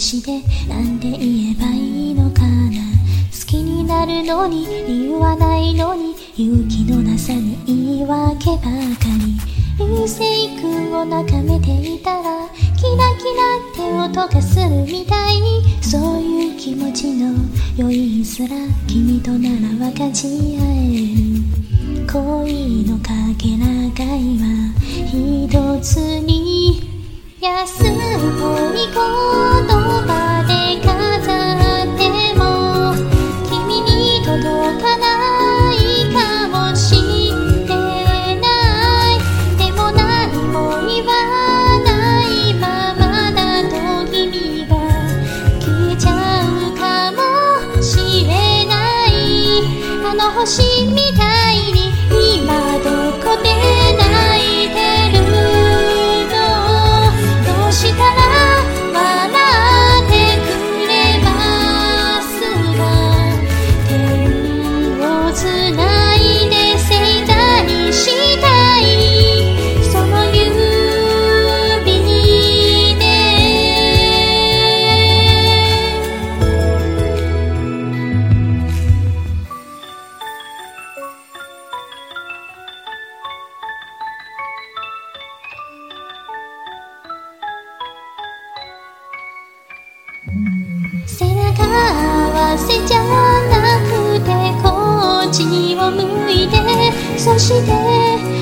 しでなんて言えばいいのかな。好きになるのに理由はないのに勇気のなさに言い訳ばかり。流星君を眺めていたらキラキラって音がするみたい。にそういう気持ちの余韻すら君となら分かち合える。恋のかけらがいはとつに。休む星して